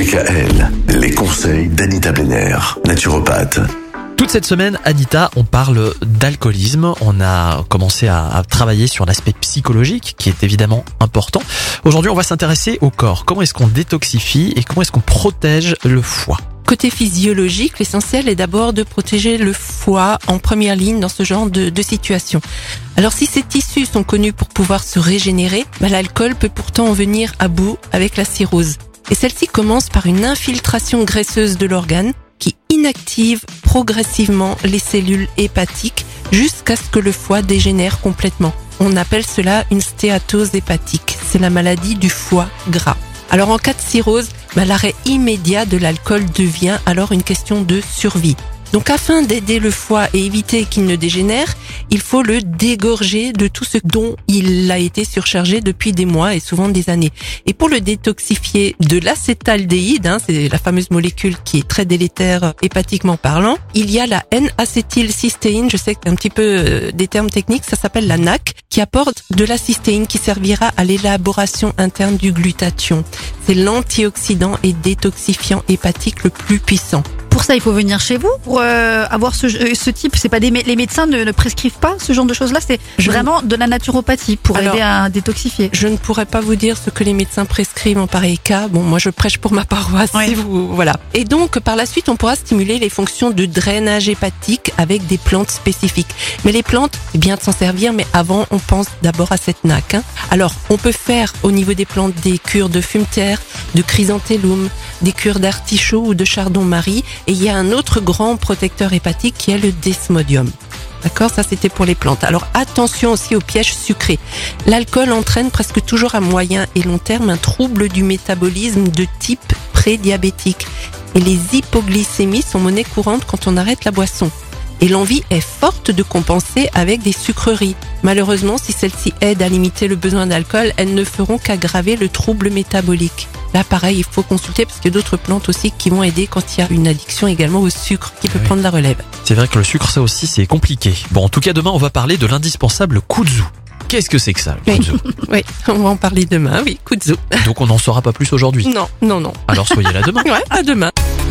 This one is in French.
DKL, les conseils d'Anita Benner, naturopathe. Toute cette semaine, Anita, on parle d'alcoolisme. On a commencé à, à travailler sur l'aspect psychologique, qui est évidemment important. Aujourd'hui, on va s'intéresser au corps. Comment est-ce qu'on détoxifie et comment est-ce qu'on protège le foie? Côté physiologique, l'essentiel est d'abord de protéger le foie en première ligne dans ce genre de, de situation. Alors si ces tissus sont connus pour pouvoir se régénérer, bah, l'alcool peut pourtant en venir à bout avec la cirrhose. Et celle-ci commence par une infiltration graisseuse de l'organe qui inactive progressivement les cellules hépatiques jusqu'à ce que le foie dégénère complètement. On appelle cela une stéatose hépatique. C'est la maladie du foie gras. Alors en cas de cirrhose, bah, l'arrêt immédiat de l'alcool devient alors une question de survie. Donc afin d'aider le foie et éviter qu'il ne dégénère, il faut le dégorger de tout ce dont il a été surchargé depuis des mois et souvent des années. Et pour le détoxifier de l'acétaldéhyde, hein, c'est la fameuse molécule qui est très délétère euh, hépatiquement parlant, il y a la N-acétylcystéine, je sais un petit peu euh, des termes techniques, ça s'appelle la NAC, qui apporte de la cystéine qui servira à l'élaboration interne du glutathion. C'est l'antioxydant et détoxifiant hépatique le plus puissant. Pour ça, il faut venir chez vous pour euh, avoir ce, euh, ce type. C'est pas des les médecins ne, ne prescrivent pas ce genre de choses-là. C'est vraiment de la naturopathie pour Alors- aider à détoxifier. Je ne pourrais pas vous dire ce que les médecins prescrivent en pareil cas. Bon, moi je prêche pour ma paroisse. Oui. Si vous, voilà. Et donc par la suite, on pourra stimuler les fonctions de drainage hépatique avec des plantes spécifiques. Mais les plantes, c'est bien de s'en servir, mais avant, on pense d'abord à cette nac. hein. Alors, on peut faire au niveau des plantes des cures de fumeterre, de chrysanthellum, des cures d'artichaut ou de chardon-marie. Et il y a un autre grand protecteur hépatique qui est le desmodium. D'accord, ça c'était pour les plantes. Alors attention aussi aux pièges sucrés. L'alcool entraîne presque toujours à moyen et long terme un trouble du métabolisme de type prédiabétique. Et les hypoglycémies sont monnaie courante quand on arrête la boisson. Et l'envie est forte de compenser avec des sucreries. Malheureusement, si celles-ci aident à limiter le besoin d'alcool, elles ne feront qu'aggraver le trouble métabolique. Là, pareil, il faut consulter parce qu'il y a d'autres plantes aussi qui vont aider quand il y a une addiction également au sucre qui peut oui. prendre la relève. C'est vrai que le sucre, ça aussi, c'est compliqué. Bon, en tout cas, demain, on va parler de l'indispensable kudzu. Qu'est-ce que c'est que ça, le Oui. kudzu Oui, on va en parler demain. Oui, kudzu. Donc, on n'en saura pas plus aujourd'hui. Non, non, non. Alors, soyez là demain. Ouais, à demain.